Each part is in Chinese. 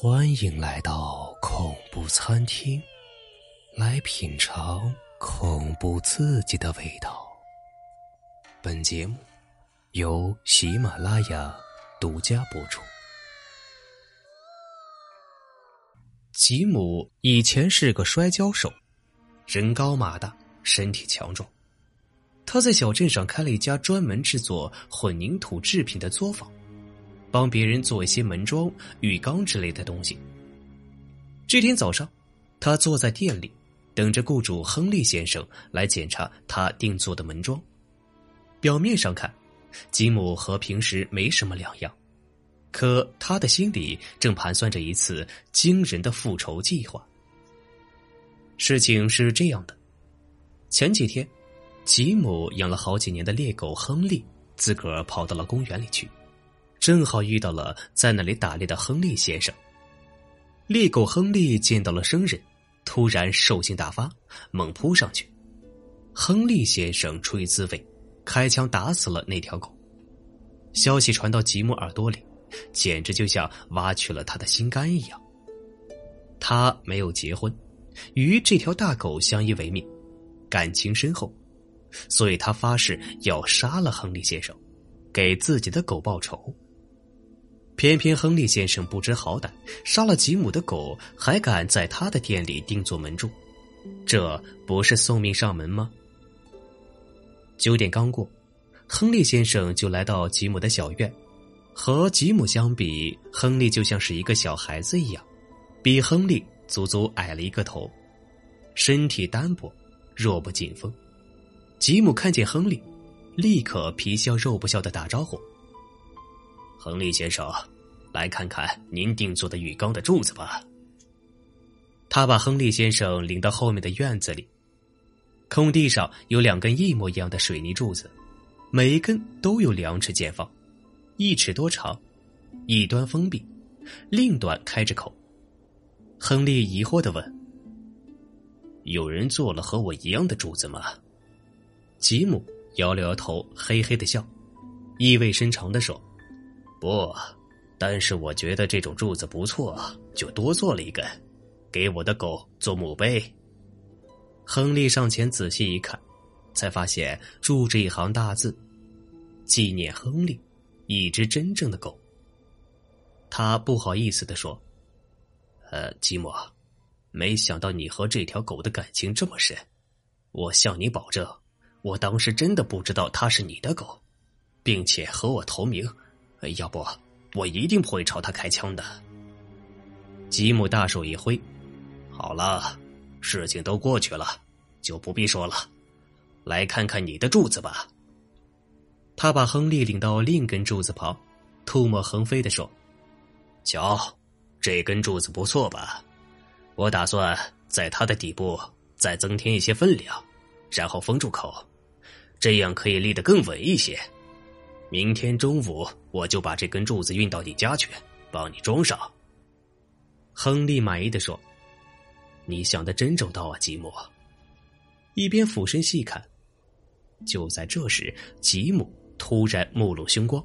欢迎来到恐怖餐厅，来品尝恐怖刺激的味道。本节目由喜马拉雅独家播出。吉姆以前是个摔跤手，人高马大，身体强壮。他在小镇上开了一家专门制作混凝土制品的作坊。帮别人做一些门桩、浴缸之类的东西。这天早上，他坐在店里，等着雇主亨利先生来检查他定做的门桩。表面上看，吉姆和平时没什么两样，可他的心里正盘算着一次惊人的复仇计划。事情是这样的：前几天，吉姆养了好几年的猎狗亨利自个儿跑到了公园里去。正好遇到了在那里打猎的亨利先生。猎狗亨利见到了生人，突然兽性大发，猛扑上去。亨利先生出于自卫，开枪打死了那条狗。消息传到吉姆耳朵里，简直就像挖去了他的心肝一样。他没有结婚，与这条大狗相依为命，感情深厚，所以他发誓要杀了亨利先生，给自己的狗报仇。偏偏亨利先生不知好歹，杀了吉姆的狗，还敢在他的店里定做门柱，这不是送命上门吗？九点刚过，亨利先生就来到吉姆的小院。和吉姆相比，亨利就像是一个小孩子一样，比亨利足足矮了一个头，身体单薄，弱不禁风。吉姆看见亨利，立刻皮笑肉不笑的打招呼。亨利先生，来看看您定做的浴缸的柱子吧。他把亨利先生领到后面的院子里，空地上有两根一模一样的水泥柱子，每一根都有两尺见方，一尺多长，一端封闭，另一端开着口。亨利疑惑的问：“有人做了和我一样的柱子吗？”吉姆摇了摇头，嘿嘿的笑，意味深长的说。不，但是我觉得这种柱子不错，就多做了一根，给我的狗做墓碑。亨利上前仔细一看，才发现住着一行大字：“纪念亨利，一只真正的狗。”他不好意思的说：“呃，吉姆，没想到你和这条狗的感情这么深。我向你保证，我当时真的不知道它是你的狗，并且和我同名。”要不，我一定不会朝他开枪的。吉姆大手一挥，好了，事情都过去了，就不必说了。来看看你的柱子吧。他把亨利领到另一根柱子旁，唾沫横飞的说：“瞧，这根柱子不错吧？我打算在它的底部再增添一些分量，然后封住口，这样可以立得更稳一些。”明天中午我就把这根柱子运到你家去，帮你装上。亨利满意的说：“你想的真周到啊，吉姆。”一边俯身细看，就在这时，吉姆突然目露凶光，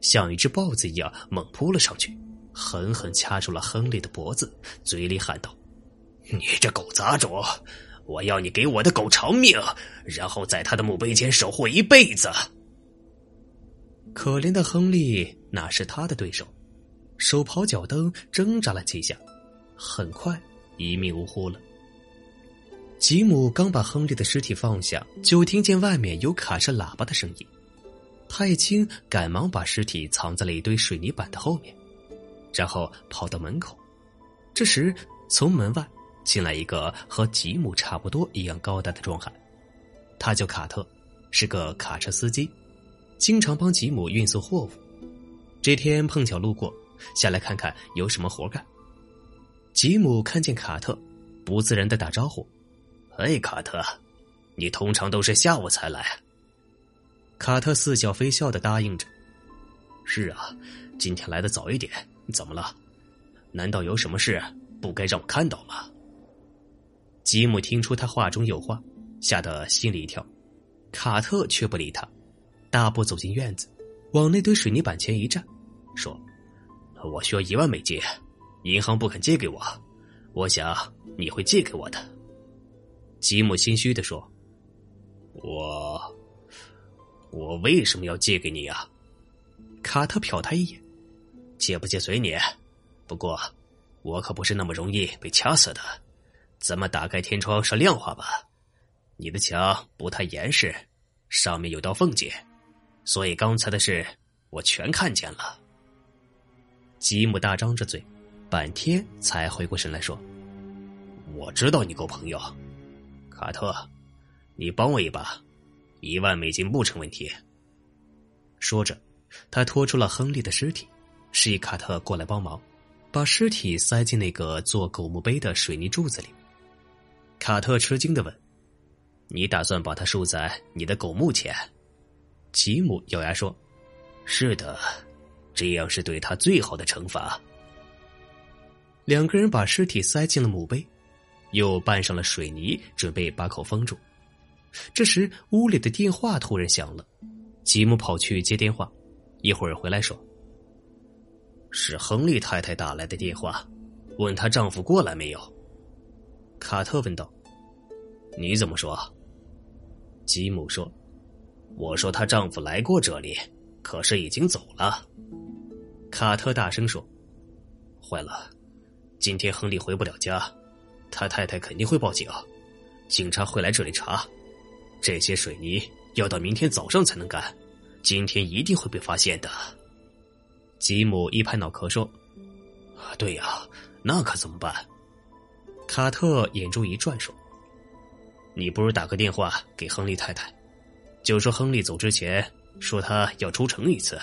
像一只豹子一样猛扑了上去，狠狠掐住了亨利的脖子，嘴里喊道：“你这狗杂种！我要你给我的狗偿命，然后在他的墓碑前守护一辈子。”可怜的亨利哪是他的对手，手刨脚蹬，挣扎了几下，很快一命呜呼了。吉姆刚把亨利的尸体放下，就听见外面有卡车喇叭的声音。太清赶忙把尸体藏在了一堆水泥板的后面，然后跑到门口。这时，从门外进来一个和吉姆差不多一样高大的壮汉，他叫卡特，是个卡车司机。经常帮吉姆运送货物，这天碰巧路过，下来看看有什么活干。吉姆看见卡特，不自然的打招呼：“哎，卡特，你通常都是下午才来。”卡特似笑非笑的答应着：“是啊，今天来的早一点，怎么了？难道有什么事不该让我看到吗？”吉姆听出他话中有话，吓得心里一跳，卡特却不理他。大步走进院子，往那堆水泥板前一站，说：“我需要一万美金，银行不肯借给我，我想你会借给我的。”吉姆心虚的说：“我，我为什么要借给你啊？”卡特瞟他一眼：“借不借随你，不过我可不是那么容易被掐死的。咱们打开天窗说亮话吧。你的墙不太严实，上面有道缝隙，所以刚才的事我全看见了。”吉姆大张着嘴，半天才回过神来说：“我知道你够朋友。”卡特，你帮我一把，一万美金不成问题。说着，他拖出了亨利的尸体，示意卡特过来帮忙，把尸体塞进那个做狗墓碑的水泥柱子里。卡特吃惊的问：“你打算把它竖在你的狗墓前？”吉姆咬牙说：“是的，这样是对他最好的惩罚。”两个人把尸体塞进了墓碑。又拌上了水泥，准备把口封住。这时，屋里的电话突然响了，吉姆跑去接电话，一会儿回来说：“是亨利太太打来的电话，问她丈夫过来没有。”卡特问道：“你怎么说？”吉姆说：“我说她丈夫来过这里，可是已经走了。”卡特大声说：“坏了，今天亨利回不了家。”他太太肯定会报警，警察会来这里查。这些水泥要到明天早上才能干，今天一定会被发现的。吉姆一拍脑壳说：“对呀，那可怎么办？”卡特眼珠一转说：“你不如打个电话给亨利太太，就说亨利走之前说他要出城一次，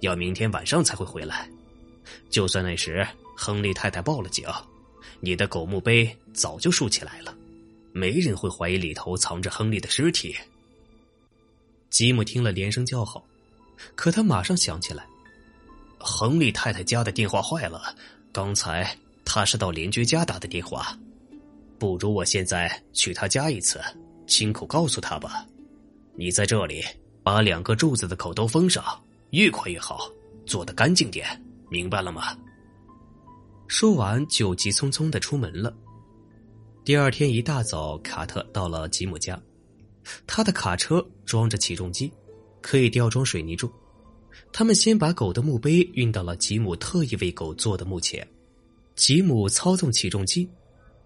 要明天晚上才会回来。就算那时亨利太太报了警。”你的狗墓碑早就竖起来了，没人会怀疑里头藏着亨利的尸体。吉姆听了连声叫好，可他马上想起来，亨利太太家的电话坏了，刚才他是到邻居家打的电话，不如我现在去他家一次，亲口告诉他吧。你在这里把两个柱子的口都封上，越快越好，做得干净点，明白了吗？说完，就急匆匆的出门了。第二天一大早，卡特到了吉姆家，他的卡车装着起重机，可以吊装水泥柱。他们先把狗的墓碑运到了吉姆特意为狗做的墓前，吉姆操纵起重机，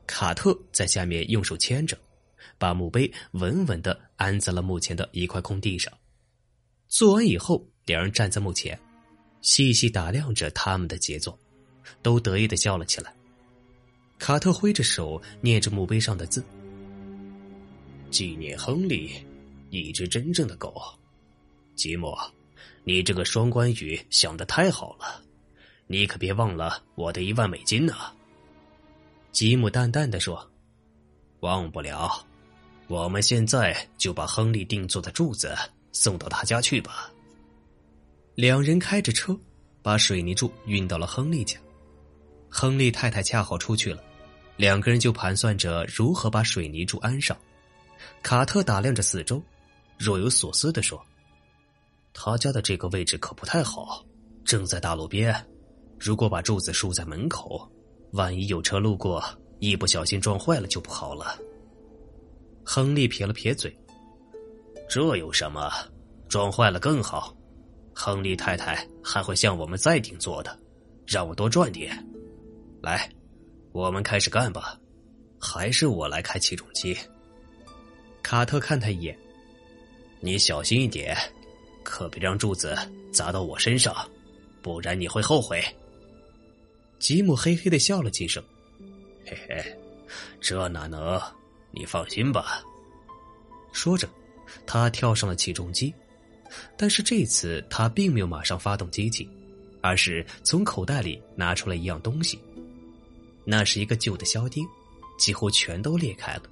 卡特在下面用手牵着，把墓碑稳稳的安在了墓前的一块空地上。做完以后，两人站在墓前，细细打量着他们的杰作。都得意的笑了起来。卡特挥着手念着墓碑上的字：“纪念亨利，一只真正的狗。”吉姆，你这个双关语想的太好了，你可别忘了我的一万美金呢。吉姆淡淡的说：“忘不了，我们现在就把亨利定做的柱子送到他家去吧。”两人开着车，把水泥柱运到了亨利家。亨利太太恰好出去了，两个人就盘算着如何把水泥柱安上。卡特打量着四周，若有所思的说：“他家的这个位置可不太好，正在大路边。如果把柱子竖在门口，万一有车路过，一不小心撞坏了就不好了。”亨利撇了撇嘴：“这有什么？撞坏了更好。亨利太太还会向我们再定做的，让我多赚点。”来，我们开始干吧。还是我来开起重机。卡特看他一眼，你小心一点，可别让柱子砸到我身上，不然你会后悔。吉姆嘿嘿的笑了几声，嘿嘿，这哪能？你放心吧。说着，他跳上了起重机，但是这次他并没有马上发动机器，而是从口袋里拿出了一样东西。那是一个旧的销钉，几乎全都裂开了。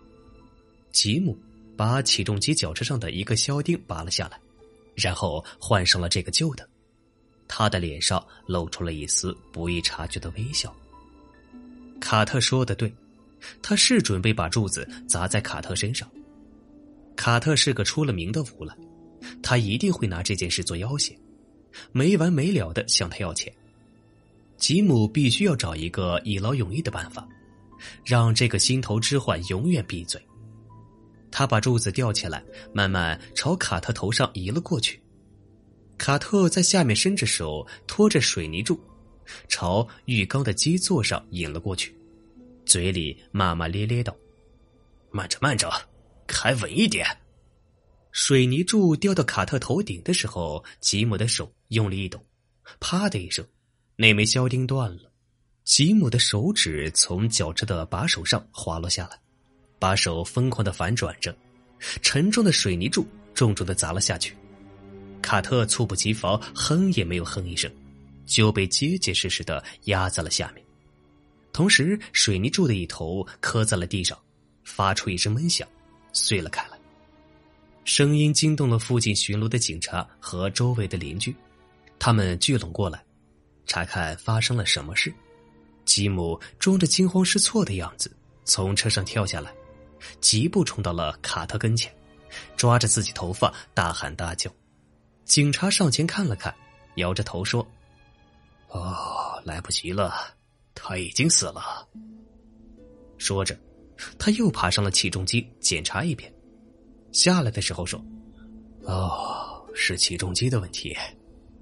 吉姆把起重机脚车上的一个销钉拔了下来，然后换上了这个旧的。他的脸上露出了一丝不易察觉的微笑。卡特说的对，他是准备把柱子砸在卡特身上。卡特是个出了名的无赖，他一定会拿这件事做要挟，没完没了的向他要钱。吉姆必须要找一个一劳永逸的办法，让这个心头之患永远闭嘴。他把柱子吊起来，慢慢朝卡特头上移了过去。卡特在下面伸着手托着水泥柱，朝浴缸的基座上引了过去，嘴里骂骂咧咧道：“慢着，慢着，开稳一点。”水泥柱掉到卡特头顶的时候，吉姆的手用力一抖，啪的一声，那枚销钉断了。吉姆的手指从脚趾的把手上滑落下来，把手疯狂的反转着，沉重的水泥柱重重的砸了下去。卡特猝不及防，哼也没有哼一声，就被结结实实的压在了下面。同时，水泥柱的一头磕在了地上，发出一声闷响，碎了开来。声音惊动了附近巡逻的警察和周围的邻居，他们聚拢过来，查看发生了什么事。吉姆装着惊慌失措的样子从车上跳下来，疾步冲到了卡特跟前，抓着自己头发大喊大叫。警察上前看了看，摇着头说：“哦，来不及了，他已经死了。”说着，他又爬上了起重机检查一遍。下来的时候说：“哦，是起重机的问题，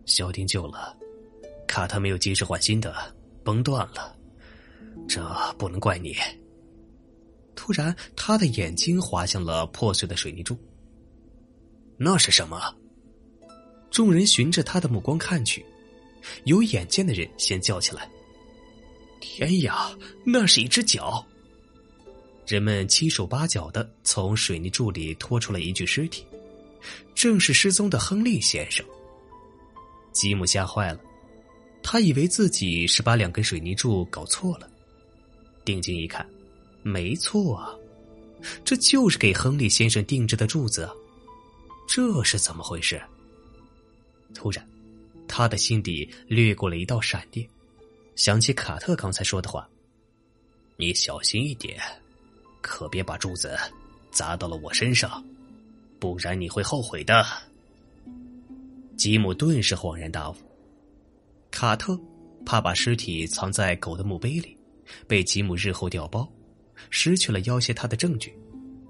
消钉旧了，卡特没有及时换新的，崩断了。这不能怪你。”突然，他的眼睛滑向了破碎的水泥柱。那是什么？众人循着他的目光看去，有眼尖的人先叫起来：“天呀，那是一只脚！”人们七手八脚的从水泥柱里拖出了一具尸体，正是失踪的亨利先生。吉姆吓坏了，他以为自己是把两根水泥柱搞错了，定睛一看，没错啊，这就是给亨利先生定制的柱子啊！这是怎么回事？突然，他的心底掠过了一道闪电，想起卡特刚才说的话：“你小心一点。”可别把柱子砸到了我身上，不然你会后悔的。吉姆顿时恍然大悟。卡特怕把尸体藏在狗的墓碑里，被吉姆日后调包，失去了要挟他的证据，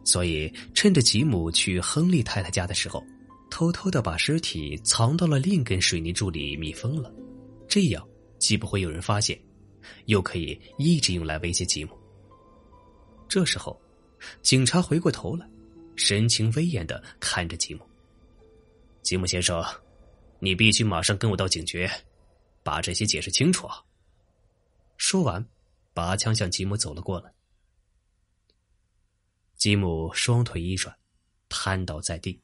所以趁着吉姆去亨利太太家的时候，偷偷的把尸体藏到了另一根水泥柱里密封了，这样既不会有人发现，又可以一直用来威胁吉姆。这时候，警察回过头来，神情威严的看着吉姆。吉姆先生，你必须马上跟我到警局，把这些解释清楚。说完，拔枪向吉姆走了过来。吉姆双腿一软，瘫倒在地。